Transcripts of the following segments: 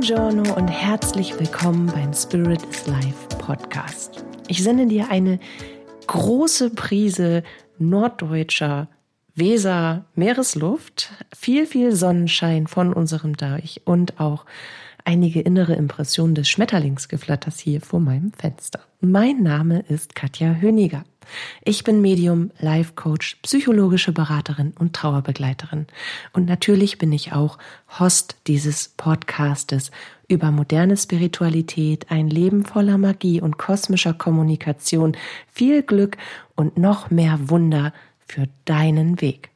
Buongiorno und herzlich willkommen beim Spirit is Life Podcast. Ich sende dir eine große Prise norddeutscher Weser Meeresluft, viel, viel Sonnenschein von unserem Deich und auch einige innere Impressionen des Schmetterlingsgeflatters hier vor meinem Fenster. Mein Name ist Katja Höniger. Ich bin Medium, Life Coach, psychologische Beraterin und Trauerbegleiterin. Und natürlich bin ich auch Host dieses Podcastes über moderne Spiritualität, ein Leben voller Magie und kosmischer Kommunikation, viel Glück und noch mehr Wunder für deinen Weg.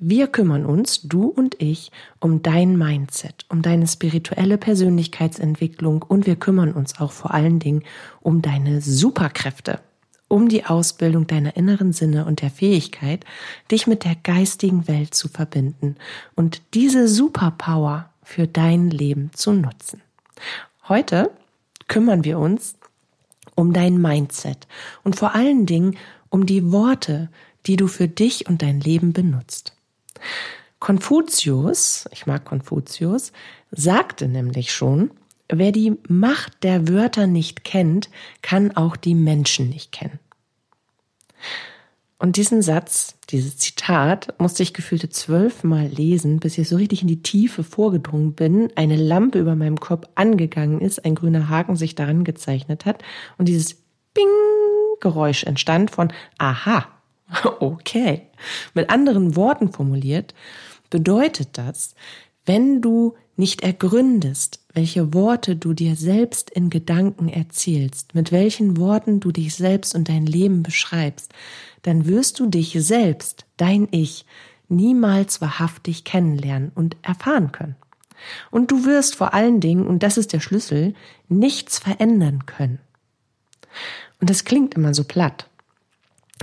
Wir kümmern uns, du und ich, um dein Mindset, um deine spirituelle Persönlichkeitsentwicklung und wir kümmern uns auch vor allen Dingen um deine Superkräfte, um die Ausbildung deiner inneren Sinne und der Fähigkeit, dich mit der geistigen Welt zu verbinden und diese Superpower für dein Leben zu nutzen. Heute kümmern wir uns um dein Mindset und vor allen Dingen um die Worte, die du für dich und dein Leben benutzt. Konfuzius, ich mag Konfuzius, sagte nämlich schon, wer die Macht der Wörter nicht kennt, kann auch die Menschen nicht kennen. Und diesen Satz, dieses Zitat, musste ich gefühlte zwölfmal lesen, bis ich so richtig in die Tiefe vorgedrungen bin, eine Lampe über meinem Kopf angegangen ist, ein grüner Haken sich daran gezeichnet hat und dieses Bing Geräusch entstand von Aha, Okay. Mit anderen Worten formuliert, bedeutet das, wenn du nicht ergründest, welche Worte du dir selbst in Gedanken erzählst, mit welchen Worten du dich selbst und dein Leben beschreibst, dann wirst du dich selbst, dein Ich, niemals wahrhaftig kennenlernen und erfahren können. Und du wirst vor allen Dingen, und das ist der Schlüssel, nichts verändern können. Und das klingt immer so platt.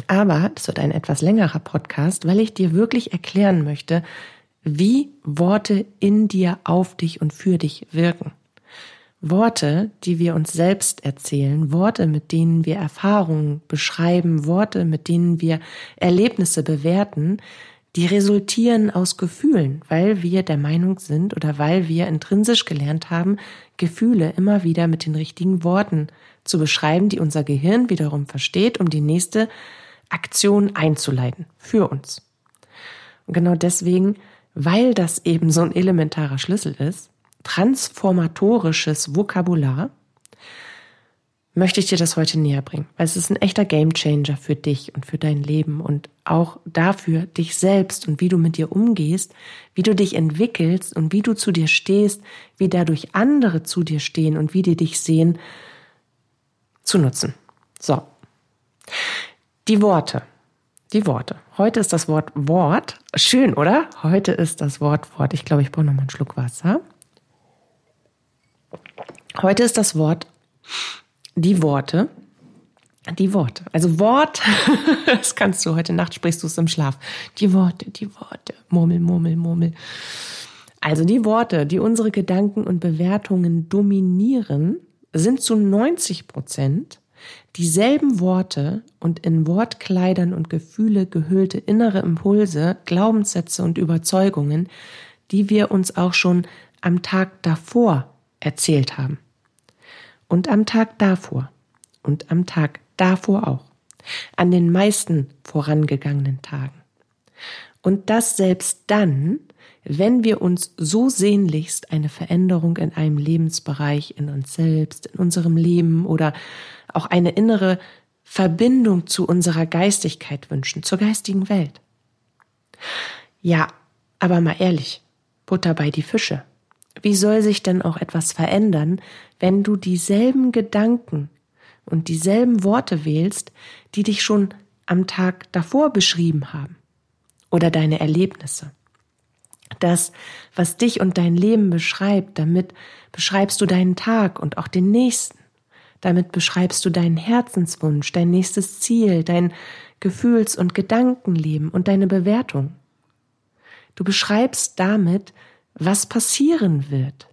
Aber das wird ein etwas längerer Podcast, weil ich dir wirklich erklären möchte, wie Worte in dir auf dich und für dich wirken. Worte, die wir uns selbst erzählen, Worte, mit denen wir Erfahrungen beschreiben, Worte, mit denen wir Erlebnisse bewerten, die resultieren aus Gefühlen, weil wir der Meinung sind oder weil wir intrinsisch gelernt haben, Gefühle immer wieder mit den richtigen Worten zu beschreiben, die unser Gehirn wiederum versteht, um die nächste Aktion einzuleiten für uns. Und genau deswegen, weil das eben so ein elementarer Schlüssel ist, transformatorisches Vokabular, möchte ich dir das heute näher bringen, weil es ist ein echter Gamechanger für dich und für dein Leben und auch dafür, dich selbst und wie du mit dir umgehst, wie du dich entwickelst und wie du zu dir stehst, wie dadurch andere zu dir stehen und wie die dich sehen, zu nutzen. So. Die Worte. Die Worte. Heute ist das Wort Wort. Schön, oder? Heute ist das Wort Wort. Ich glaube, ich brauche noch mal einen Schluck Wasser. Heute ist das Wort die Worte. Die Worte. Also Wort, das kannst du heute Nacht sprichst du es im Schlaf. Die Worte, die Worte. Murmel, murmel, murmel. Also die Worte, die unsere Gedanken und Bewertungen dominieren, sind zu 90 Prozent dieselben Worte und in Wortkleidern und Gefühle gehüllte innere Impulse, Glaubenssätze und Überzeugungen, die wir uns auch schon am Tag davor erzählt haben. Und am Tag davor. Und am Tag davor auch. An den meisten vorangegangenen Tagen. Und das selbst dann, wenn wir uns so sehnlichst eine Veränderung in einem Lebensbereich, in uns selbst, in unserem Leben oder auch eine innere Verbindung zu unserer Geistigkeit wünschen, zur geistigen Welt. Ja, aber mal ehrlich, Butter bei die Fische. Wie soll sich denn auch etwas verändern, wenn du dieselben Gedanken und dieselben Worte wählst, die dich schon am Tag davor beschrieben haben? Oder deine Erlebnisse? Das, was dich und dein Leben beschreibt, damit beschreibst du deinen Tag und auch den nächsten. Damit beschreibst du deinen Herzenswunsch, dein nächstes Ziel, dein Gefühls- und Gedankenleben und deine Bewertung. Du beschreibst damit, was passieren wird,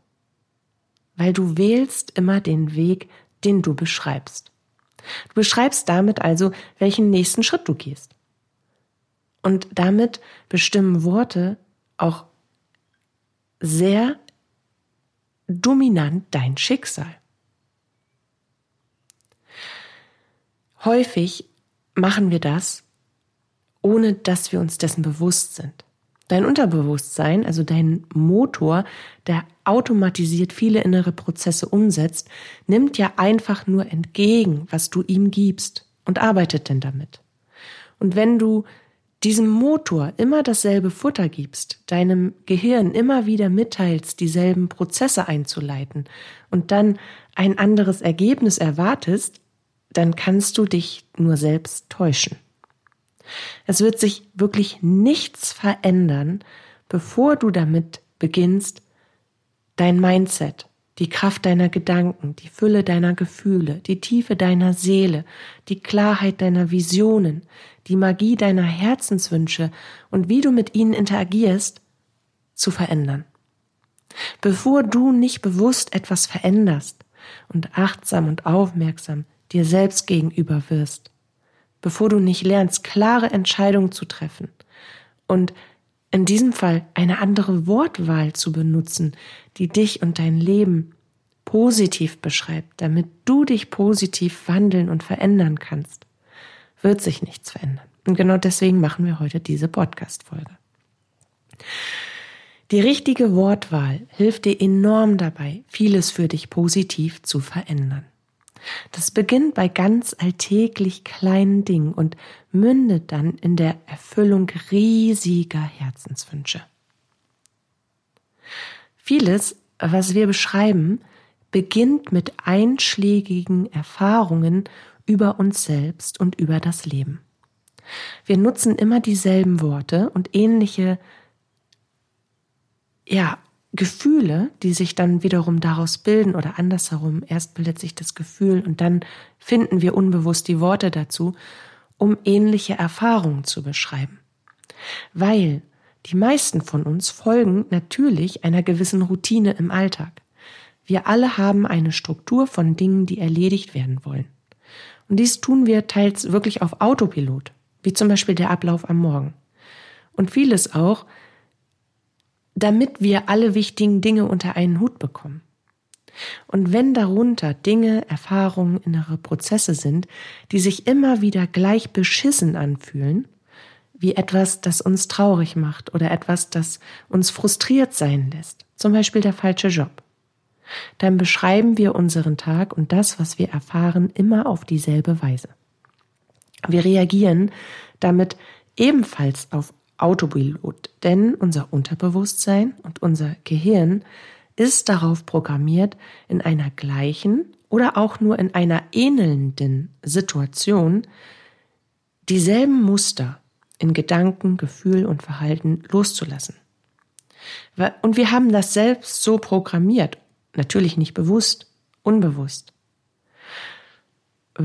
weil du wählst immer den Weg, den du beschreibst. Du beschreibst damit also, welchen nächsten Schritt du gehst. Und damit bestimmen Worte auch sehr dominant dein Schicksal. Häufig machen wir das, ohne dass wir uns dessen bewusst sind. Dein Unterbewusstsein, also dein Motor, der automatisiert viele innere Prozesse umsetzt, nimmt ja einfach nur entgegen, was du ihm gibst und arbeitet denn damit. Und wenn du diesem Motor immer dasselbe Futter gibst, deinem Gehirn immer wieder mitteilst, dieselben Prozesse einzuleiten und dann ein anderes Ergebnis erwartest, dann kannst du dich nur selbst täuschen. Es wird sich wirklich nichts verändern, bevor du damit beginnst, dein Mindset, die Kraft deiner Gedanken, die Fülle deiner Gefühle, die Tiefe deiner Seele, die Klarheit deiner Visionen, die Magie deiner Herzenswünsche und wie du mit ihnen interagierst, zu verändern. Bevor du nicht bewusst etwas veränderst und achtsam und aufmerksam dir selbst gegenüber wirst, bevor du nicht lernst, klare Entscheidungen zu treffen und in diesem Fall eine andere Wortwahl zu benutzen, die dich und dein Leben positiv beschreibt, damit du dich positiv wandeln und verändern kannst, wird sich nichts verändern. Und genau deswegen machen wir heute diese Podcast-Folge. Die richtige Wortwahl hilft dir enorm dabei, vieles für dich positiv zu verändern. Das beginnt bei ganz alltäglich kleinen Dingen und mündet dann in der Erfüllung riesiger Herzenswünsche. Vieles, was wir beschreiben, beginnt mit einschlägigen Erfahrungen über uns selbst und über das Leben. Wir nutzen immer dieselben Worte und ähnliche ja, Gefühle, die sich dann wiederum daraus bilden oder andersherum. Erst bildet sich das Gefühl und dann finden wir unbewusst die Worte dazu, um ähnliche Erfahrungen zu beschreiben. Weil die meisten von uns folgen natürlich einer gewissen Routine im Alltag. Wir alle haben eine Struktur von Dingen, die erledigt werden wollen. Und dies tun wir teils wirklich auf Autopilot, wie zum Beispiel der Ablauf am Morgen. Und vieles auch, damit wir alle wichtigen Dinge unter einen Hut bekommen. Und wenn darunter Dinge, Erfahrungen, innere Prozesse sind, die sich immer wieder gleich beschissen anfühlen, wie etwas, das uns traurig macht oder etwas, das uns frustriert sein lässt, zum Beispiel der falsche Job, dann beschreiben wir unseren Tag und das, was wir erfahren, immer auf dieselbe Weise. Wir reagieren damit ebenfalls auf Autopilot, denn unser Unterbewusstsein und unser Gehirn ist darauf programmiert, in einer gleichen oder auch nur in einer ähnelnden Situation dieselben Muster in Gedanken, Gefühl und Verhalten loszulassen. Und wir haben das selbst so programmiert, natürlich nicht bewusst, unbewusst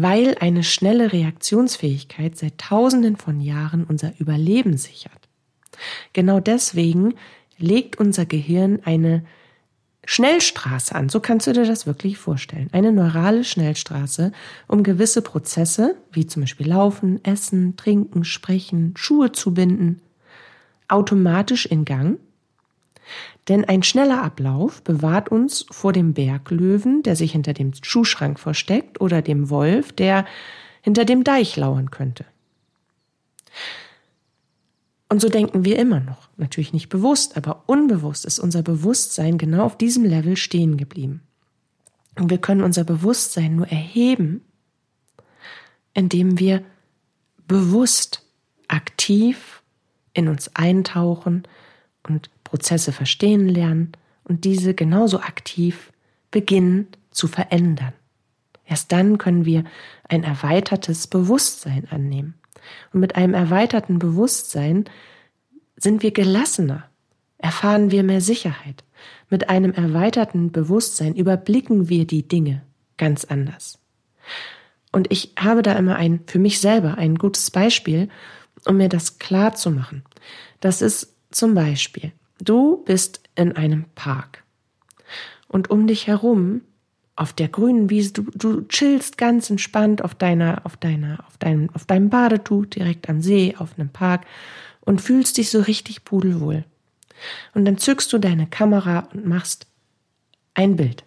weil eine schnelle Reaktionsfähigkeit seit Tausenden von Jahren unser Überleben sichert. Genau deswegen legt unser Gehirn eine Schnellstraße an, so kannst du dir das wirklich vorstellen. Eine neurale Schnellstraße, um gewisse Prozesse, wie zum Beispiel Laufen, Essen, Trinken, Sprechen, Schuhe zu binden, automatisch in Gang denn ein schneller Ablauf bewahrt uns vor dem Berglöwen, der sich hinter dem Schuhschrank versteckt, oder dem Wolf, der hinter dem Deich lauern könnte. Und so denken wir immer noch. Natürlich nicht bewusst, aber unbewusst ist unser Bewusstsein genau auf diesem Level stehen geblieben. Und wir können unser Bewusstsein nur erheben, indem wir bewusst aktiv in uns eintauchen und Prozesse verstehen lernen und diese genauso aktiv beginnen zu verändern. Erst dann können wir ein erweitertes Bewusstsein annehmen. Und mit einem erweiterten Bewusstsein sind wir gelassener, erfahren wir mehr Sicherheit. Mit einem erweiterten Bewusstsein überblicken wir die Dinge ganz anders. Und ich habe da immer ein, für mich selber ein gutes Beispiel, um mir das klar zu machen. Das ist zum Beispiel, Du bist in einem Park und um dich herum auf der grünen Wiese, du, du chillst ganz entspannt auf deiner, auf deiner, auf deinem, auf deinem Badetuch direkt am See, auf einem Park und fühlst dich so richtig pudelwohl. Und dann zückst du deine Kamera und machst ein Bild.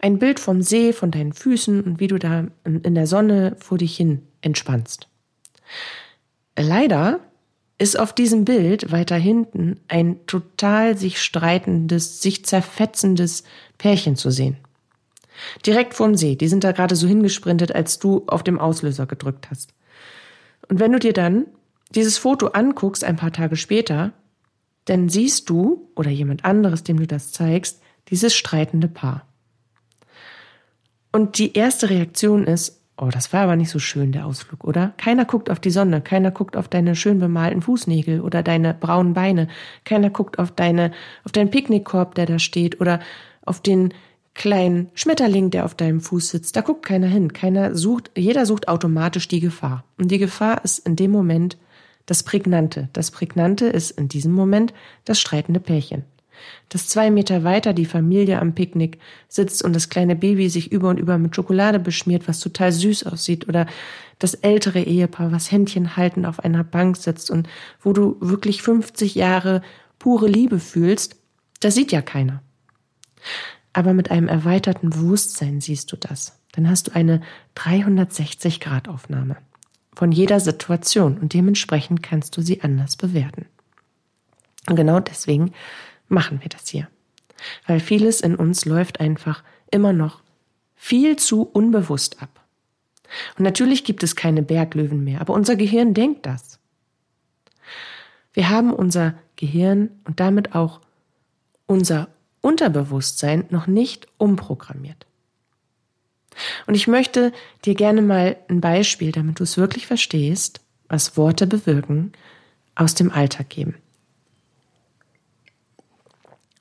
Ein Bild vom See, von deinen Füßen und wie du da in der Sonne vor dich hin entspannst. Leider ist auf diesem Bild weiter hinten ein total sich streitendes, sich zerfetzendes Pärchen zu sehen. Direkt vorm See. Die sind da gerade so hingesprintet, als du auf dem Auslöser gedrückt hast. Und wenn du dir dann dieses Foto anguckst, ein paar Tage später, dann siehst du oder jemand anderes, dem du das zeigst, dieses streitende Paar. Und die erste Reaktion ist, oh, das war aber nicht so schön, der Ausflug, oder? Keiner guckt auf die Sonne, keiner guckt auf deine schön bemalten Fußnägel oder deine braunen Beine, keiner guckt auf deine, auf deinen Picknickkorb, der da steht, oder auf den kleinen Schmetterling, der auf deinem Fuß sitzt. Da guckt keiner hin. Keiner sucht, jeder sucht automatisch die Gefahr. Und die Gefahr ist in dem Moment das Prägnante. Das Prägnante ist in diesem Moment das streitende Pärchen. Dass zwei Meter weiter die Familie am Picknick sitzt und das kleine Baby sich über und über mit Schokolade beschmiert, was total süß aussieht, oder das ältere Ehepaar, was Händchen haltend auf einer Bank sitzt und wo du wirklich 50 Jahre pure Liebe fühlst, das sieht ja keiner. Aber mit einem erweiterten Bewusstsein siehst du das. Dann hast du eine 360-Grad-Aufnahme von jeder Situation und dementsprechend kannst du sie anders bewerten. Und genau deswegen machen wir das hier. Weil vieles in uns läuft einfach immer noch viel zu unbewusst ab. Und natürlich gibt es keine Berglöwen mehr, aber unser Gehirn denkt das. Wir haben unser Gehirn und damit auch unser Unterbewusstsein noch nicht umprogrammiert. Und ich möchte dir gerne mal ein Beispiel, damit du es wirklich verstehst, was Worte bewirken, aus dem Alltag geben.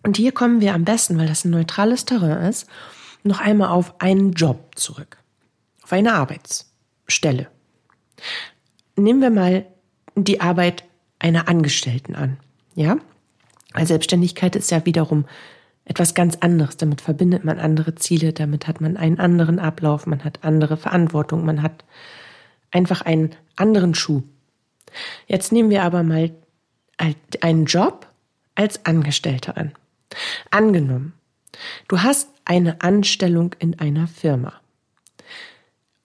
Und hier kommen wir am besten, weil das ein neutrales Terrain ist, noch einmal auf einen Job zurück. Auf eine Arbeitsstelle. Nehmen wir mal die Arbeit einer Angestellten an. Ja? Weil Selbstständigkeit ist ja wiederum etwas ganz anderes. Damit verbindet man andere Ziele, damit hat man einen anderen Ablauf, man hat andere Verantwortung, man hat einfach einen anderen Schuh. Jetzt nehmen wir aber mal einen Job als Angestellte an. Angenommen, du hast eine Anstellung in einer Firma.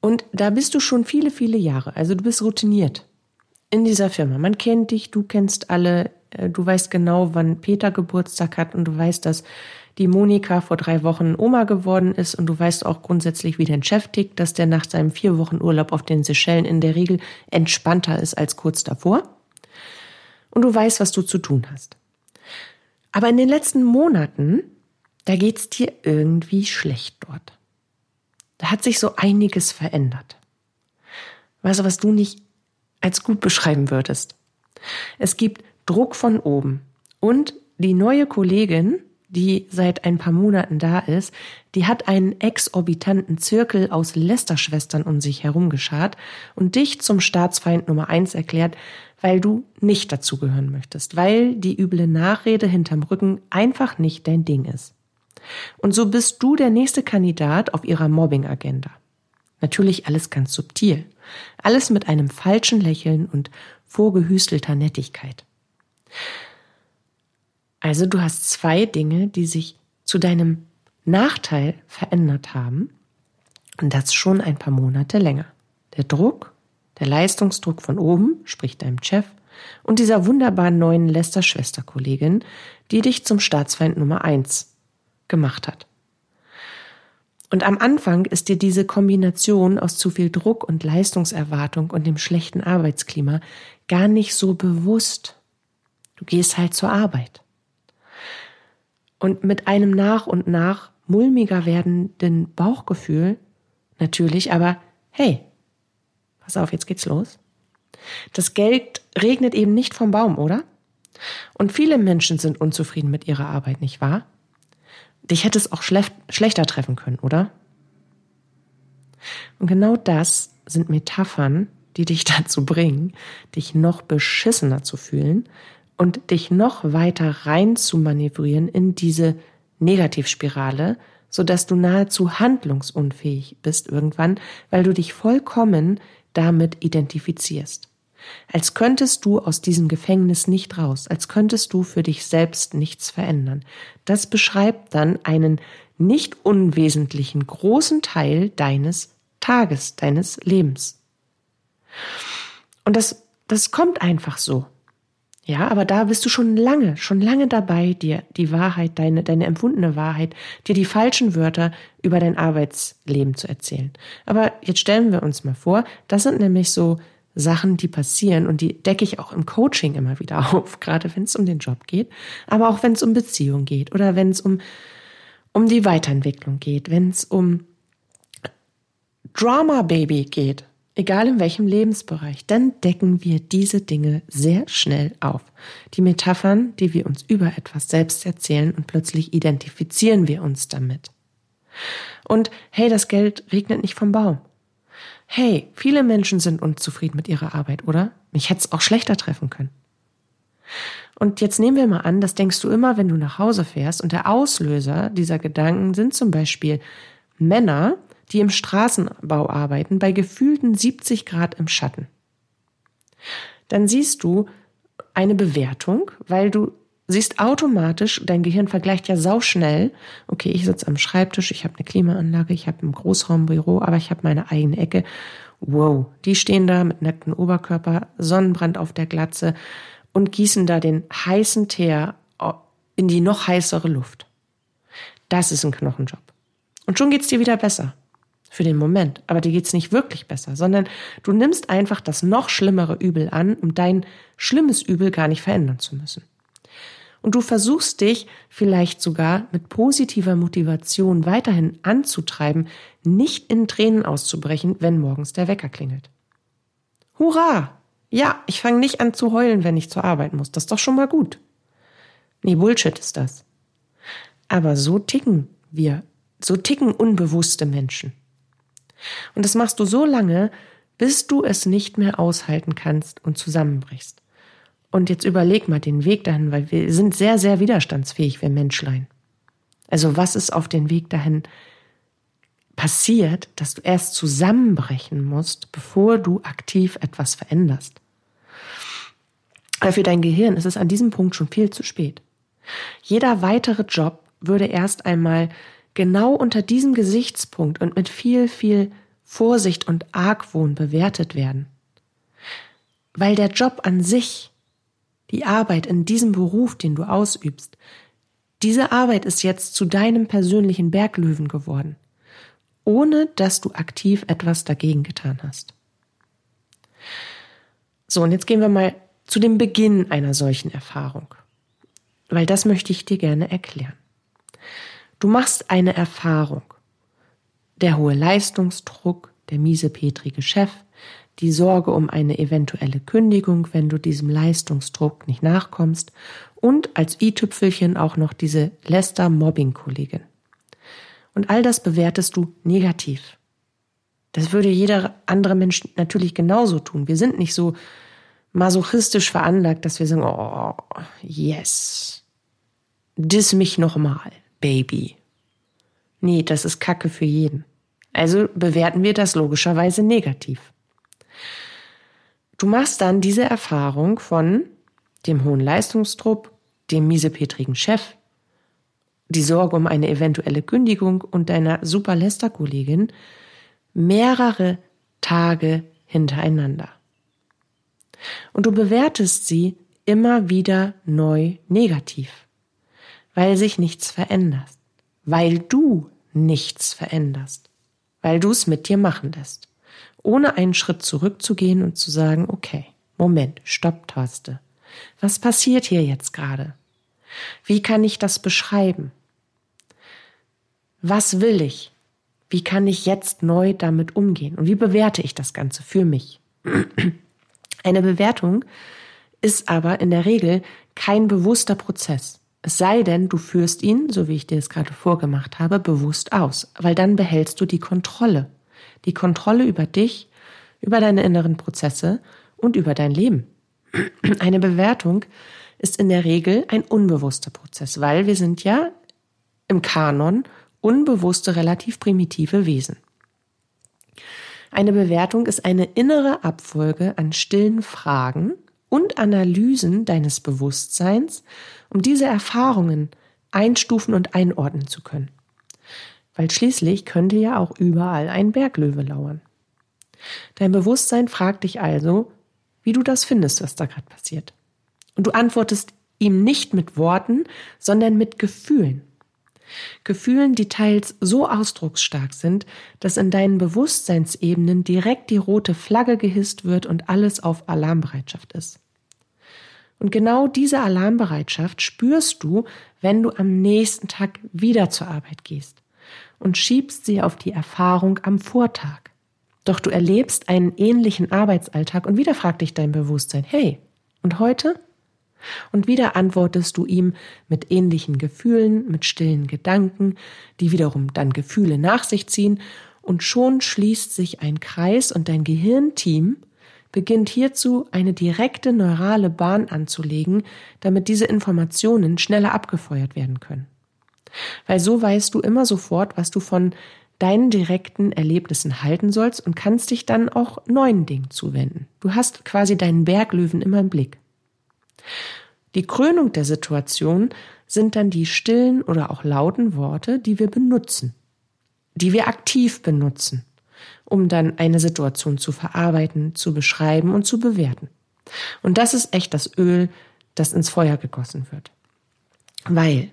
Und da bist du schon viele, viele Jahre, also du bist routiniert in dieser Firma. Man kennt dich, du kennst alle, äh, du weißt genau, wann Peter Geburtstag hat und du weißt, dass die Monika vor drei Wochen Oma geworden ist und du weißt auch grundsätzlich, wie dein Chef tickt, dass der nach seinem vier Wochen Urlaub auf den Seychellen in der Regel entspannter ist als kurz davor. Und du weißt, was du zu tun hast. Aber in den letzten Monaten, da geht's dir irgendwie schlecht dort. Da hat sich so einiges verändert. Weißt du, was du nicht als gut beschreiben würdest? Es gibt Druck von oben. Und die neue Kollegin, die seit ein paar Monaten da ist, die hat einen exorbitanten Zirkel aus Lästerschwestern um sich herum geschart und dich zum Staatsfeind Nummer eins erklärt, weil du nicht dazugehören möchtest, weil die üble Nachrede hinterm Rücken einfach nicht dein Ding ist. Und so bist du der nächste Kandidat auf ihrer Mobbing-Agenda. Natürlich alles ganz subtil. Alles mit einem falschen Lächeln und vorgehüstelter Nettigkeit. Also du hast zwei Dinge, die sich zu deinem Nachteil verändert haben und das schon ein paar Monate länger. Der Druck der Leistungsdruck von oben, sprich deinem Chef, und dieser wunderbaren neuen Lester-Schwesterkollegin, die dich zum Staatsfeind Nummer eins gemacht hat. Und am Anfang ist dir diese Kombination aus zu viel Druck und Leistungserwartung und dem schlechten Arbeitsklima gar nicht so bewusst. Du gehst halt zur Arbeit. Und mit einem nach und nach mulmiger werdenden Bauchgefühl natürlich, aber hey, Pass auf, jetzt geht's los. Das Geld regnet eben nicht vom Baum, oder? Und viele Menschen sind unzufrieden mit ihrer Arbeit, nicht wahr? Dich hätte es auch schlechter treffen können, oder? Und genau das sind Metaphern, die dich dazu bringen, dich noch beschissener zu fühlen und dich noch weiter rein zu manövrieren in diese Negativspirale, sodass du nahezu handlungsunfähig bist irgendwann, weil du dich vollkommen damit identifizierst. Als könntest du aus diesem Gefängnis nicht raus, als könntest du für dich selbst nichts verändern. Das beschreibt dann einen nicht unwesentlichen großen Teil deines Tages, deines Lebens. Und das, das kommt einfach so. Ja, aber da bist du schon lange, schon lange dabei, dir die Wahrheit, deine, deine empfundene Wahrheit, dir die falschen Wörter über dein Arbeitsleben zu erzählen. Aber jetzt stellen wir uns mal vor, das sind nämlich so Sachen, die passieren und die decke ich auch im Coaching immer wieder auf, gerade wenn es um den Job geht, aber auch wenn es um Beziehung geht oder wenn es um, um die Weiterentwicklung geht, wenn es um Drama Baby geht, egal in welchem Lebensbereich, dann decken wir diese Dinge sehr schnell auf. Die Metaphern, die wir uns über etwas selbst erzählen und plötzlich identifizieren wir uns damit. Und hey, das Geld regnet nicht vom Baum. Hey, viele Menschen sind unzufrieden mit ihrer Arbeit, oder? Mich hätte es auch schlechter treffen können. Und jetzt nehmen wir mal an, das denkst du immer, wenn du nach Hause fährst und der Auslöser dieser Gedanken sind zum Beispiel Männer, die im Straßenbau arbeiten, bei gefühlten 70 Grad im Schatten. Dann siehst du eine Bewertung, weil du siehst automatisch, dein Gehirn vergleicht ja sauschnell, okay, ich sitze am Schreibtisch, ich habe eine Klimaanlage, ich habe ein Großraumbüro, aber ich habe meine eigene Ecke. Wow, die stehen da mit nacktem Oberkörper, Sonnenbrand auf der Glatze und gießen da den heißen Teer in die noch heißere Luft. Das ist ein Knochenjob. Und schon geht's dir wieder besser für den Moment. Aber dir geht's nicht wirklich besser, sondern du nimmst einfach das noch schlimmere Übel an, um dein schlimmes Übel gar nicht verändern zu müssen. Und du versuchst dich vielleicht sogar mit positiver Motivation weiterhin anzutreiben, nicht in Tränen auszubrechen, wenn morgens der Wecker klingelt. Hurra! Ja, ich fange nicht an zu heulen, wenn ich zur Arbeit muss. Das ist doch schon mal gut. Nee, Bullshit ist das. Aber so ticken wir, so ticken unbewusste Menschen. Und das machst du so lange, bis du es nicht mehr aushalten kannst und zusammenbrichst. Und jetzt überleg mal den Weg dahin, weil wir sind sehr, sehr widerstandsfähig, wir Menschlein. Also was ist auf den Weg dahin passiert, dass du erst zusammenbrechen musst, bevor du aktiv etwas veränderst? Aber für dein Gehirn ist es an diesem Punkt schon viel zu spät. Jeder weitere Job würde erst einmal genau unter diesem Gesichtspunkt und mit viel, viel Vorsicht und Argwohn bewertet werden. Weil der Job an sich, die Arbeit in diesem Beruf, den du ausübst, diese Arbeit ist jetzt zu deinem persönlichen Berglöwen geworden, ohne dass du aktiv etwas dagegen getan hast. So, und jetzt gehen wir mal zu dem Beginn einer solchen Erfahrung, weil das möchte ich dir gerne erklären. Du machst eine Erfahrung. Der hohe Leistungsdruck, der miesepetrige Chef, die Sorge um eine eventuelle Kündigung, wenn du diesem Leistungsdruck nicht nachkommst und als i-Tüpfelchen auch noch diese Lester-Mobbing-Kollegin. Und all das bewertest du negativ. Das würde jeder andere Mensch natürlich genauso tun. Wir sind nicht so masochistisch veranlagt, dass wir sagen, oh, yes, diss mich nochmal. Baby. Nee, das ist Kacke für jeden. Also bewerten wir das logischerweise negativ. Du machst dann diese Erfahrung von dem hohen Leistungsdruck, dem miesepetrigen Chef, die Sorge um eine eventuelle Kündigung und deiner super Lester-Kollegin mehrere Tage hintereinander. Und du bewertest sie immer wieder neu negativ weil sich nichts verändert, weil du nichts veränderst, weil du es mit dir machen lässt, ohne einen Schritt zurückzugehen und zu sagen, okay, Moment, Stopptaste. Was passiert hier jetzt gerade? Wie kann ich das beschreiben? Was will ich? Wie kann ich jetzt neu damit umgehen? Und wie bewerte ich das Ganze für mich? Eine Bewertung ist aber in der Regel kein bewusster Prozess. Es sei denn, du führst ihn, so wie ich dir es gerade vorgemacht habe, bewusst aus, weil dann behältst du die Kontrolle. Die Kontrolle über dich, über deine inneren Prozesse und über dein Leben. Eine Bewertung ist in der Regel ein unbewusster Prozess, weil wir sind ja im Kanon unbewusste, relativ primitive Wesen. Eine Bewertung ist eine innere Abfolge an stillen Fragen und Analysen deines Bewusstseins, um diese Erfahrungen einstufen und einordnen zu können. Weil schließlich könnte ja auch überall ein Berglöwe lauern. Dein Bewusstsein fragt dich also, wie du das findest, was da gerade passiert. Und du antwortest ihm nicht mit Worten, sondern mit Gefühlen. Gefühlen, die teils so ausdrucksstark sind, dass in deinen Bewusstseinsebenen direkt die rote Flagge gehisst wird und alles auf Alarmbereitschaft ist. Und genau diese Alarmbereitschaft spürst du, wenn du am nächsten Tag wieder zur Arbeit gehst und schiebst sie auf die Erfahrung am Vortag. Doch du erlebst einen ähnlichen Arbeitsalltag und wieder fragt dich dein Bewusstsein, hey, und heute? Und wieder antwortest du ihm mit ähnlichen Gefühlen, mit stillen Gedanken, die wiederum dann Gefühle nach sich ziehen, und schon schließt sich ein Kreis und dein Gehirnteam beginnt hierzu eine direkte neurale Bahn anzulegen, damit diese Informationen schneller abgefeuert werden können. Weil so weißt du immer sofort, was du von deinen direkten Erlebnissen halten sollst und kannst dich dann auch neuen Dingen zuwenden. Du hast quasi deinen Berglöwen immer im Blick. Die Krönung der Situation sind dann die stillen oder auch lauten Worte, die wir benutzen, die wir aktiv benutzen, um dann eine Situation zu verarbeiten, zu beschreiben und zu bewerten. Und das ist echt das Öl, das ins Feuer gegossen wird. Weil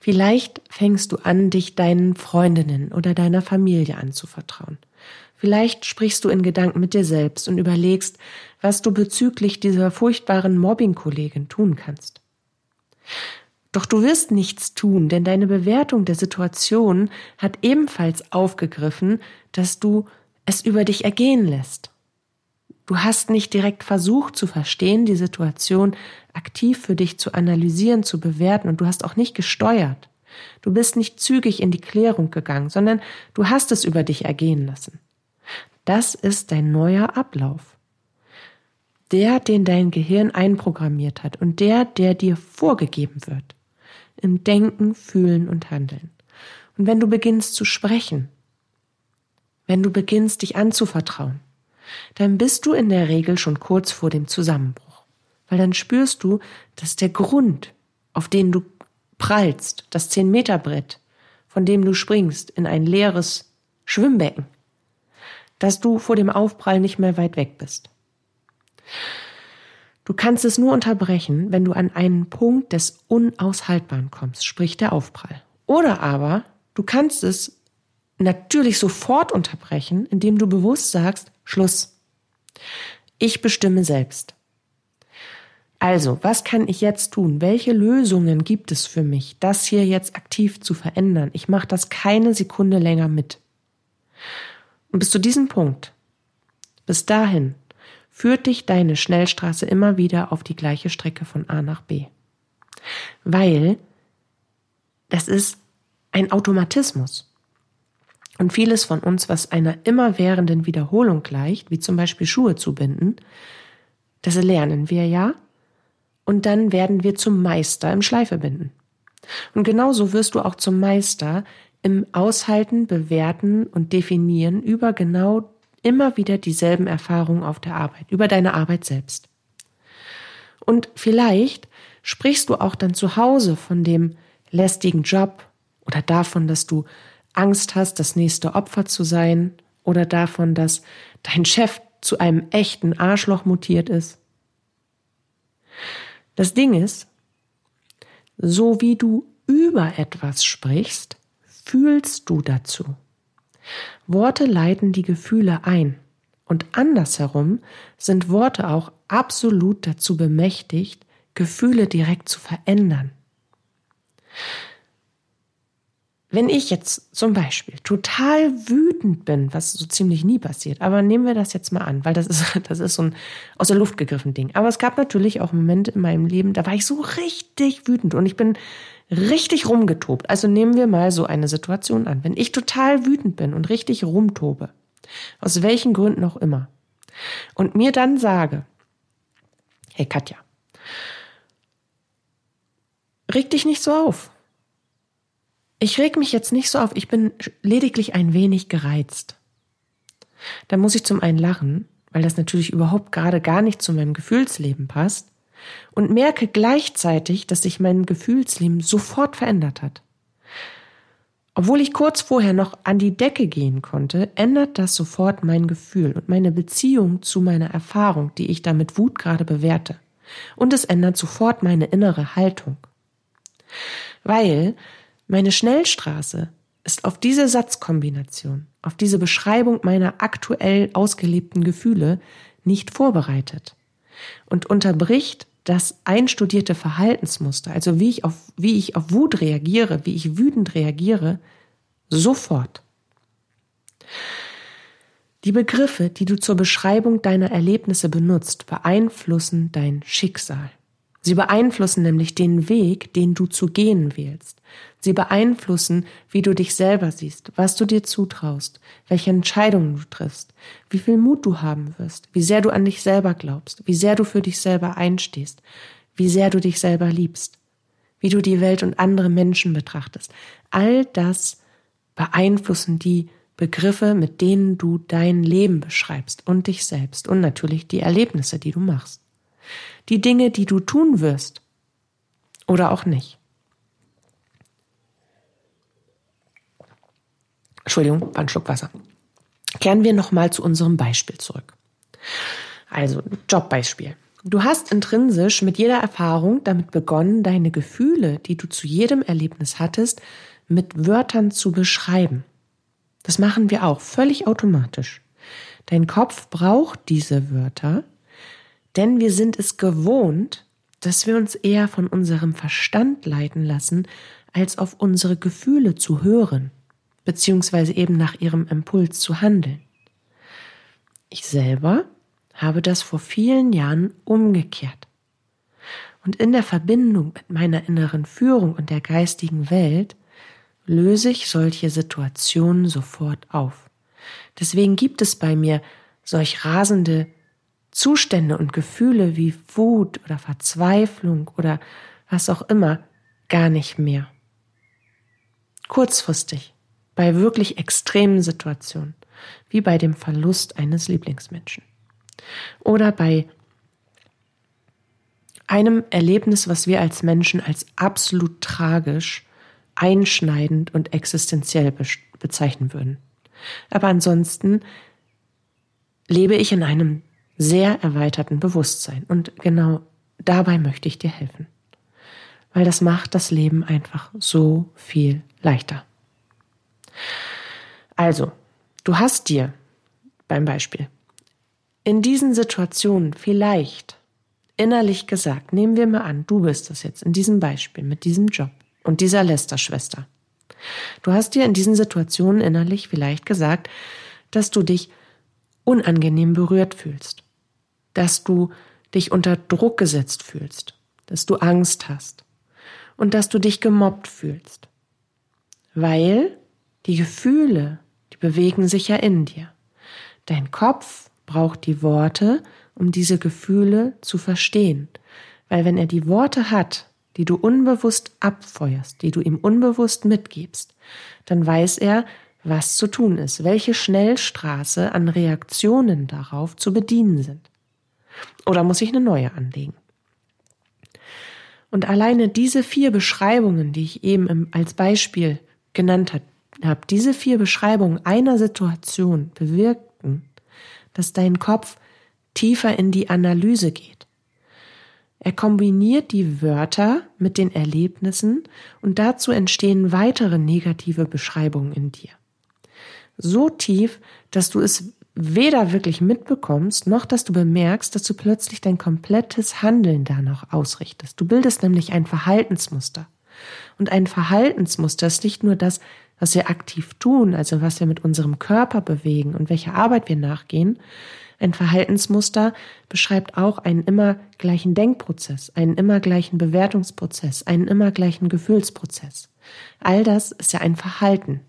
vielleicht fängst du an, dich deinen Freundinnen oder deiner Familie anzuvertrauen. Vielleicht sprichst du in Gedanken mit dir selbst und überlegst, was du bezüglich dieser furchtbaren Mobbing-Kollegin tun kannst. Doch du wirst nichts tun, denn deine Bewertung der Situation hat ebenfalls aufgegriffen, dass du es über dich ergehen lässt. Du hast nicht direkt versucht zu verstehen, die Situation aktiv für dich zu analysieren, zu bewerten und du hast auch nicht gesteuert. Du bist nicht zügig in die Klärung gegangen, sondern du hast es über dich ergehen lassen. Das ist dein neuer Ablauf. Der, den dein Gehirn einprogrammiert hat und der, der dir vorgegeben wird. Im Denken, Fühlen und Handeln. Und wenn du beginnst zu sprechen, wenn du beginnst dich anzuvertrauen, dann bist du in der Regel schon kurz vor dem Zusammenbruch. Weil dann spürst du, dass der Grund, auf den du prallst, das 10-Meter-Brett, von dem du springst, in ein leeres Schwimmbecken, dass du vor dem Aufprall nicht mehr weit weg bist. Du kannst es nur unterbrechen, wenn du an einen Punkt des Unaushaltbaren kommst, sprich der Aufprall. Oder aber du kannst es natürlich sofort unterbrechen, indem du bewusst sagst, Schluss. Ich bestimme selbst. Also, was kann ich jetzt tun? Welche Lösungen gibt es für mich, das hier jetzt aktiv zu verändern? Ich mache das keine Sekunde länger mit. Und bis zu diesem Punkt, bis dahin, führt dich deine Schnellstraße immer wieder auf die gleiche Strecke von A nach B. Weil das ist ein Automatismus. Und vieles von uns, was einer immerwährenden Wiederholung gleicht, wie zum Beispiel Schuhe zu binden, das lernen wir ja. Und dann werden wir zum Meister im Schleifebinden. Und genauso wirst du auch zum Meister im Aushalten, Bewerten und Definieren über genau immer wieder dieselben Erfahrungen auf der Arbeit, über deine Arbeit selbst. Und vielleicht sprichst du auch dann zu Hause von dem lästigen Job oder davon, dass du Angst hast, das nächste Opfer zu sein oder davon, dass dein Chef zu einem echten Arschloch mutiert ist. Das Ding ist, so wie du über etwas sprichst, fühlst du dazu? Worte leiten die Gefühle ein. Und andersherum sind Worte auch absolut dazu bemächtigt, Gefühle direkt zu verändern. Wenn ich jetzt zum Beispiel total wütend bin, was so ziemlich nie passiert, aber nehmen wir das jetzt mal an, weil das ist, das ist so ein aus der Luft gegriffen Ding. Aber es gab natürlich auch Momente in meinem Leben, da war ich so richtig wütend und ich bin richtig rumgetobt. Also nehmen wir mal so eine Situation an. Wenn ich total wütend bin und richtig rumtobe, aus welchen Gründen auch immer, und mir dann sage, hey Katja, reg dich nicht so auf. Ich reg mich jetzt nicht so auf, ich bin lediglich ein wenig gereizt. dann muss ich zum einen lachen, weil das natürlich überhaupt gerade gar nicht zu meinem Gefühlsleben passt und merke gleichzeitig, dass sich mein Gefühlsleben sofort verändert hat. Obwohl ich kurz vorher noch an die Decke gehen konnte, ändert das sofort mein Gefühl und meine Beziehung zu meiner Erfahrung, die ich da mit Wut gerade bewerte. Und es ändert sofort meine innere Haltung. Weil meine Schnellstraße ist auf diese Satzkombination, auf diese Beschreibung meiner aktuell ausgelebten Gefühle nicht vorbereitet und unterbricht das einstudierte Verhaltensmuster, also wie ich auf, wie ich auf Wut reagiere, wie ich wütend reagiere, sofort. Die Begriffe, die du zur Beschreibung deiner Erlebnisse benutzt, beeinflussen dein Schicksal. Sie beeinflussen nämlich den Weg, den du zu gehen wählst. Sie beeinflussen, wie du dich selber siehst, was du dir zutraust, welche Entscheidungen du triffst, wie viel Mut du haben wirst, wie sehr du an dich selber glaubst, wie sehr du für dich selber einstehst, wie sehr du dich selber liebst, wie du die Welt und andere Menschen betrachtest. All das beeinflussen die Begriffe, mit denen du dein Leben beschreibst und dich selbst und natürlich die Erlebnisse, die du machst die Dinge, die du tun wirst oder auch nicht. Entschuldigung, ein Schluck Wasser. Kehren wir nochmal zu unserem Beispiel zurück. Also, Jobbeispiel. Du hast intrinsisch mit jeder Erfahrung damit begonnen, deine Gefühle, die du zu jedem Erlebnis hattest, mit Wörtern zu beschreiben. Das machen wir auch völlig automatisch. Dein Kopf braucht diese Wörter, denn wir sind es gewohnt, dass wir uns eher von unserem Verstand leiten lassen, als auf unsere Gefühle zu hören, beziehungsweise eben nach ihrem Impuls zu handeln. Ich selber habe das vor vielen Jahren umgekehrt. Und in der Verbindung mit meiner inneren Führung und der geistigen Welt löse ich solche Situationen sofort auf. Deswegen gibt es bei mir solch rasende Zustände und Gefühle wie Wut oder Verzweiflung oder was auch immer gar nicht mehr. Kurzfristig, bei wirklich extremen Situationen, wie bei dem Verlust eines Lieblingsmenschen. Oder bei einem Erlebnis, was wir als Menschen als absolut tragisch, einschneidend und existenziell bezeichnen würden. Aber ansonsten lebe ich in einem sehr erweiterten Bewusstsein. Und genau dabei möchte ich dir helfen. Weil das macht das Leben einfach so viel leichter. Also, du hast dir beim Beispiel in diesen Situationen vielleicht innerlich gesagt, nehmen wir mal an, du bist das jetzt in diesem Beispiel mit diesem Job und dieser Lester-Schwester. Du hast dir in diesen Situationen innerlich vielleicht gesagt, dass du dich unangenehm berührt fühlst, dass du dich unter Druck gesetzt fühlst, dass du Angst hast und dass du dich gemobbt fühlst. Weil die Gefühle, die bewegen sich ja in dir. Dein Kopf braucht die Worte, um diese Gefühle zu verstehen. Weil wenn er die Worte hat, die du unbewusst abfeuerst, die du ihm unbewusst mitgibst, dann weiß er, was zu tun ist, welche Schnellstraße an Reaktionen darauf zu bedienen sind. Oder muss ich eine neue anlegen? Und alleine diese vier Beschreibungen, die ich eben als Beispiel genannt habe, diese vier Beschreibungen einer Situation bewirkten, dass dein Kopf tiefer in die Analyse geht. Er kombiniert die Wörter mit den Erlebnissen und dazu entstehen weitere negative Beschreibungen in dir. So tief, dass du es weder wirklich mitbekommst, noch dass du bemerkst, dass du plötzlich dein komplettes Handeln danach ausrichtest. Du bildest nämlich ein Verhaltensmuster. Und ein Verhaltensmuster ist nicht nur das, was wir aktiv tun, also was wir mit unserem Körper bewegen und welche Arbeit wir nachgehen. Ein Verhaltensmuster beschreibt auch einen immer gleichen Denkprozess, einen immer gleichen Bewertungsprozess, einen immer gleichen Gefühlsprozess. All das ist ja ein Verhalten.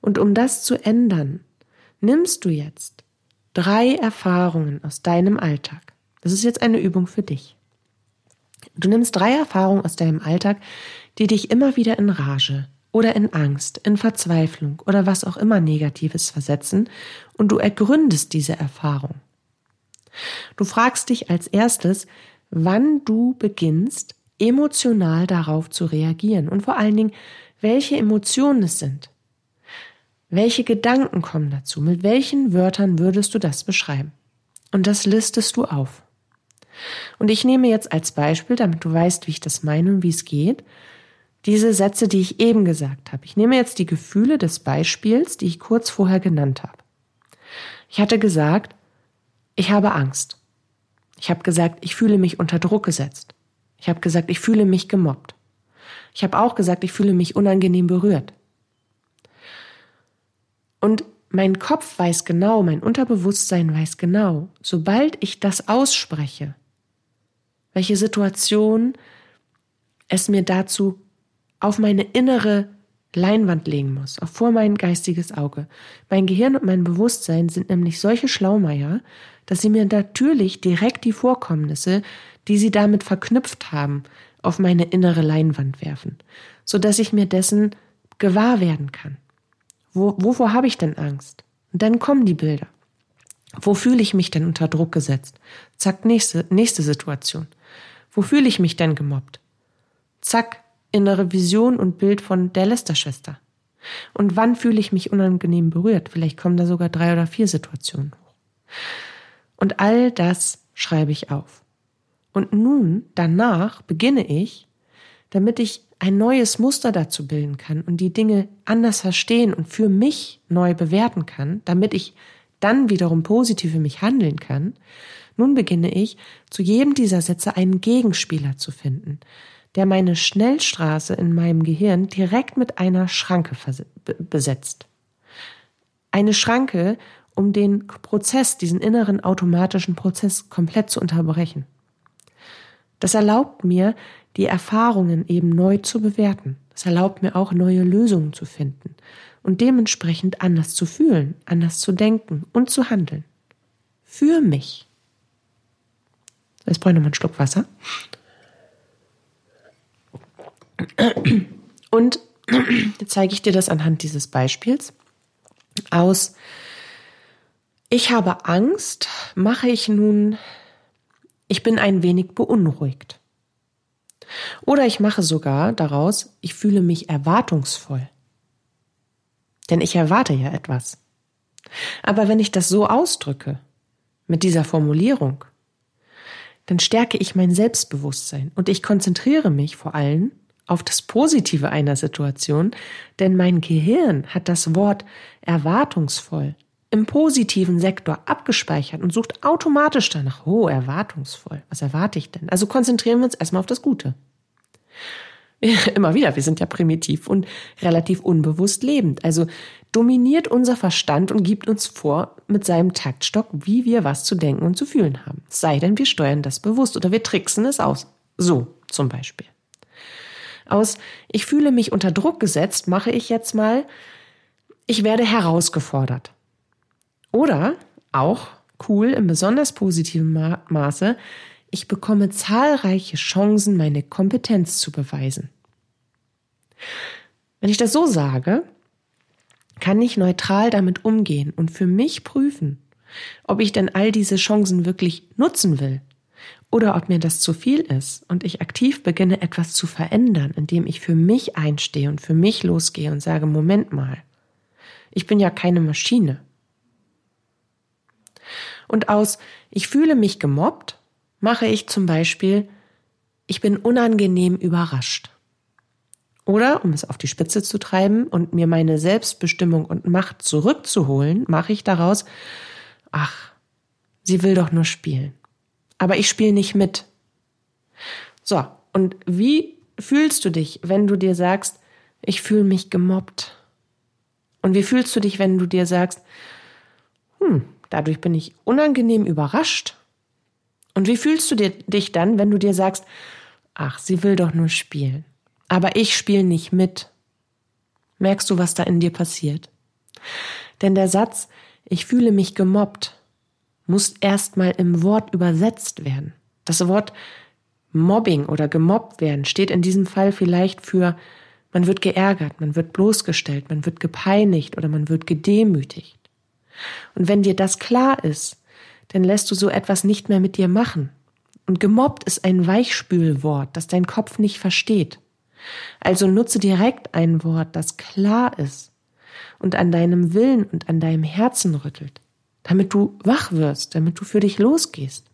Und um das zu ändern, nimmst du jetzt drei Erfahrungen aus deinem Alltag. Das ist jetzt eine Übung für dich. Du nimmst drei Erfahrungen aus deinem Alltag, die dich immer wieder in Rage, oder in Angst, in Verzweiflung oder was auch immer Negatives versetzen und du ergründest diese Erfahrung. Du fragst dich als erstes, wann du beginnst, emotional darauf zu reagieren und vor allen Dingen, welche Emotionen es sind. Welche Gedanken kommen dazu? Mit welchen Wörtern würdest du das beschreiben? Und das listest du auf. Und ich nehme jetzt als Beispiel, damit du weißt, wie ich das meine und wie es geht, diese Sätze, die ich eben gesagt habe. Ich nehme jetzt die Gefühle des Beispiels, die ich kurz vorher genannt habe. Ich hatte gesagt, ich habe Angst. Ich habe gesagt, ich fühle mich unter Druck gesetzt. Ich habe gesagt, ich fühle mich gemobbt. Ich habe auch gesagt, ich fühle mich unangenehm berührt. Und mein Kopf weiß genau, mein Unterbewusstsein weiß genau, sobald ich das ausspreche, welche Situation es mir dazu auf meine innere Leinwand legen muss, auch vor mein geistiges Auge. Mein Gehirn und mein Bewusstsein sind nämlich solche Schlaumeier, dass sie mir natürlich direkt die Vorkommnisse, die sie damit verknüpft haben, auf meine innere Leinwand werfen, so dass ich mir dessen gewahr werden kann. Wo, wovor habe ich denn Angst? Und dann kommen die Bilder. Wo fühle ich mich denn unter Druck gesetzt? Zack, nächste, nächste Situation. Wo fühle ich mich denn gemobbt? Zack, innere Vision und Bild von der Lästerschwester. Und wann fühle ich mich unangenehm berührt? Vielleicht kommen da sogar drei oder vier Situationen hoch. Und all das schreibe ich auf. Und nun, danach, beginne ich, damit ich ein neues Muster dazu bilden kann und die Dinge anders verstehen und für mich neu bewerten kann, damit ich dann wiederum positiv für mich handeln kann, nun beginne ich, zu jedem dieser Sätze einen Gegenspieler zu finden, der meine Schnellstraße in meinem Gehirn direkt mit einer Schranke besetzt. Eine Schranke, um den Prozess, diesen inneren automatischen Prozess komplett zu unterbrechen. Das erlaubt mir, die Erfahrungen eben neu zu bewerten. Das erlaubt mir auch, neue Lösungen zu finden und dementsprechend anders zu fühlen, anders zu denken und zu handeln. Für mich. Jetzt brauche ich noch einen Schluck Wasser. Und zeige ich dir das anhand dieses Beispiels aus. Ich habe Angst, mache ich nun, ich bin ein wenig beunruhigt. Oder ich mache sogar daraus, ich fühle mich erwartungsvoll. Denn ich erwarte ja etwas. Aber wenn ich das so ausdrücke, mit dieser Formulierung, dann stärke ich mein Selbstbewusstsein und ich konzentriere mich vor allem auf das Positive einer Situation, denn mein Gehirn hat das Wort erwartungsvoll im positiven Sektor abgespeichert und sucht automatisch danach, oh, erwartungsvoll, was erwarte ich denn? Also konzentrieren wir uns erstmal auf das Gute. Immer wieder, wir sind ja primitiv und relativ unbewusst lebend. Also dominiert unser Verstand und gibt uns vor mit seinem Taktstock, wie wir was zu denken und zu fühlen haben. Sei denn, wir steuern das bewusst oder wir tricksen es aus. So zum Beispiel. Aus ich fühle mich unter Druck gesetzt, mache ich jetzt mal, ich werde herausgefordert. Oder auch cool im besonders positiven Ma Maße, ich bekomme zahlreiche Chancen, meine Kompetenz zu beweisen. Wenn ich das so sage, kann ich neutral damit umgehen und für mich prüfen, ob ich denn all diese Chancen wirklich nutzen will oder ob mir das zu viel ist und ich aktiv beginne etwas zu verändern, indem ich für mich einstehe und für mich losgehe und sage, Moment mal, ich bin ja keine Maschine. Und aus ich fühle mich gemobbt mache ich zum Beispiel ich bin unangenehm überrascht. Oder, um es auf die Spitze zu treiben und mir meine Selbstbestimmung und Macht zurückzuholen, mache ich daraus, ach, sie will doch nur spielen aber ich spiele nicht mit. So, und wie fühlst du dich, wenn du dir sagst, ich fühle mich gemobbt? Und wie fühlst du dich, wenn du dir sagst, hm, dadurch bin ich unangenehm überrascht? Und wie fühlst du dir, dich dann, wenn du dir sagst, ach, sie will doch nur spielen, aber ich spiele nicht mit? Merkst du, was da in dir passiert? Denn der Satz, ich fühle mich gemobbt, muss erstmal im Wort übersetzt werden. Das Wort Mobbing oder gemobbt werden steht in diesem Fall vielleicht für Man wird geärgert, man wird bloßgestellt, man wird gepeinigt oder man wird gedemütigt. Und wenn dir das klar ist, dann lässt du so etwas nicht mehr mit dir machen. Und gemobbt ist ein Weichspülwort, das dein Kopf nicht versteht. Also nutze direkt ein Wort, das klar ist und an deinem Willen und an deinem Herzen rüttelt, damit du wach wirst, damit du für dich losgehst.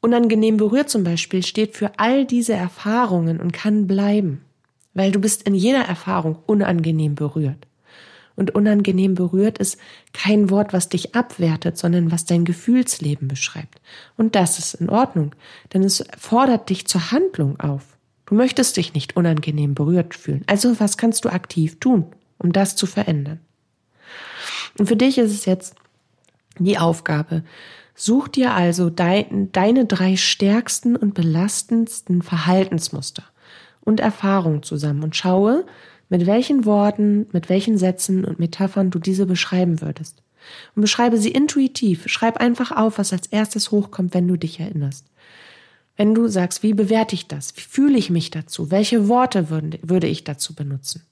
Unangenehm berührt zum Beispiel steht für all diese Erfahrungen und kann bleiben, weil du bist in jeder Erfahrung unangenehm berührt. Und unangenehm berührt ist kein Wort, was dich abwertet, sondern was dein Gefühlsleben beschreibt. Und das ist in Ordnung, denn es fordert dich zur Handlung auf. Du möchtest dich nicht unangenehm berührt fühlen. Also was kannst du aktiv tun, um das zu verändern? Und für dich ist es jetzt die Aufgabe, such dir also dein, deine drei stärksten und belastendsten Verhaltensmuster und Erfahrungen zusammen und schaue, mit welchen Worten, mit welchen Sätzen und Metaphern du diese beschreiben würdest. Und beschreibe sie intuitiv. Schreib einfach auf, was als erstes hochkommt, wenn du dich erinnerst. Wenn du sagst, wie bewerte ich das? Wie fühle ich mich dazu? Welche Worte würde, würde ich dazu benutzen?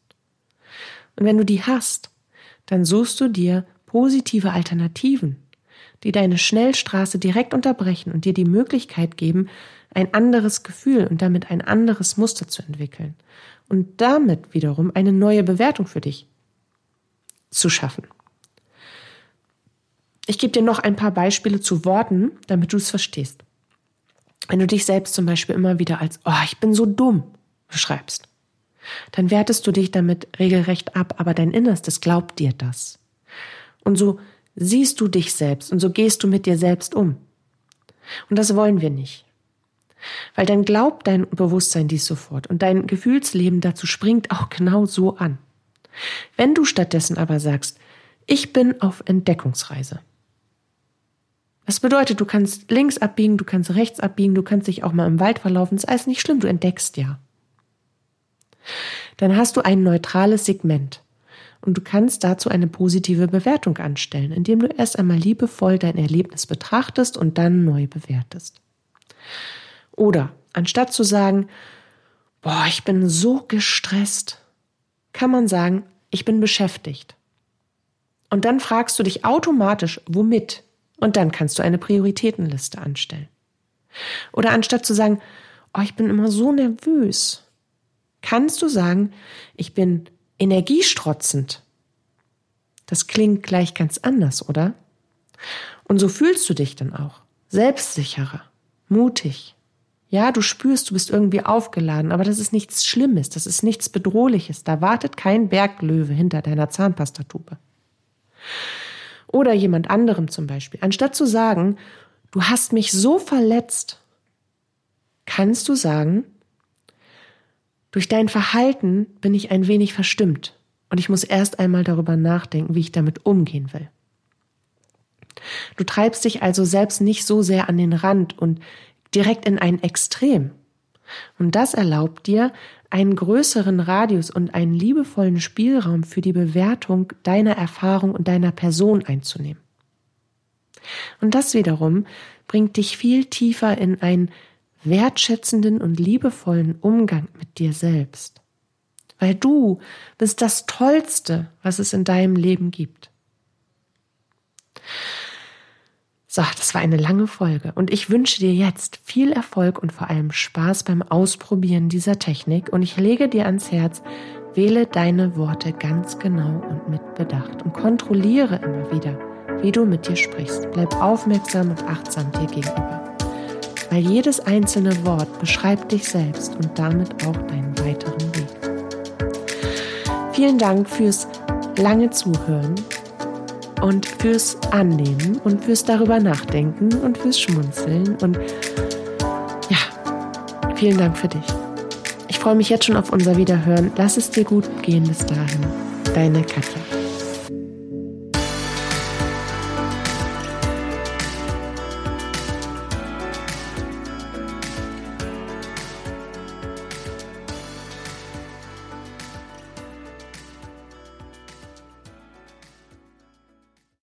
Und wenn du die hast, dann suchst du dir positive Alternativen, die deine Schnellstraße direkt unterbrechen und dir die Möglichkeit geben, ein anderes Gefühl und damit ein anderes Muster zu entwickeln und damit wiederum eine neue Bewertung für dich zu schaffen. Ich gebe dir noch ein paar Beispiele zu Worten, damit du es verstehst. Wenn du dich selbst zum Beispiel immer wieder als, oh, ich bin so dumm beschreibst, dann wertest du dich damit regelrecht ab, aber dein Innerstes glaubt dir das. Und so siehst du dich selbst und so gehst du mit dir selbst um. Und das wollen wir nicht. Weil dann glaubt dein Bewusstsein dies sofort und dein Gefühlsleben dazu springt auch genau so an. Wenn du stattdessen aber sagst, ich bin auf Entdeckungsreise. Das bedeutet, du kannst links abbiegen, du kannst rechts abbiegen, du kannst dich auch mal im Wald verlaufen, ist alles nicht schlimm, du entdeckst ja. Dann hast du ein neutrales Segment und du kannst dazu eine positive Bewertung anstellen, indem du erst einmal liebevoll dein Erlebnis betrachtest und dann neu bewertest. Oder anstatt zu sagen, boah, ich bin so gestresst, kann man sagen, ich bin beschäftigt. Und dann fragst du dich automatisch, womit? Und dann kannst du eine Prioritätenliste anstellen. Oder anstatt zu sagen, oh, ich bin immer so nervös, kannst du sagen, ich bin energiestrotzend. Das klingt gleich ganz anders, oder? Und so fühlst du dich dann auch. Selbstsicherer, mutig, ja, du spürst, du bist irgendwie aufgeladen, aber das ist nichts Schlimmes, das ist nichts Bedrohliches. Da wartet kein Berglöwe hinter deiner Zahnpastatube. Oder jemand anderem zum Beispiel. Anstatt zu sagen, du hast mich so verletzt, kannst du sagen, durch dein Verhalten bin ich ein wenig verstimmt und ich muss erst einmal darüber nachdenken, wie ich damit umgehen will. Du treibst dich also selbst nicht so sehr an den Rand und direkt in ein Extrem. Und das erlaubt dir, einen größeren Radius und einen liebevollen Spielraum für die Bewertung deiner Erfahrung und deiner Person einzunehmen. Und das wiederum bringt dich viel tiefer in einen wertschätzenden und liebevollen Umgang mit dir selbst. Weil du bist das Tollste, was es in deinem Leben gibt. So, das war eine lange Folge und ich wünsche dir jetzt viel Erfolg und vor allem Spaß beim Ausprobieren dieser Technik und ich lege dir ans Herz, wähle deine Worte ganz genau und mit Bedacht und kontrolliere immer wieder, wie du mit dir sprichst. Bleib aufmerksam und achtsam dir gegenüber. Weil jedes einzelne Wort beschreibt dich selbst und damit auch deinen weiteren Weg. Vielen Dank fürs lange Zuhören und fürs Annehmen und fürs darüber nachdenken und fürs Schmunzeln. Und ja, vielen Dank für dich. Ich freue mich jetzt schon auf unser Wiederhören. Lass es dir gut gehen bis dahin. Deine Katja.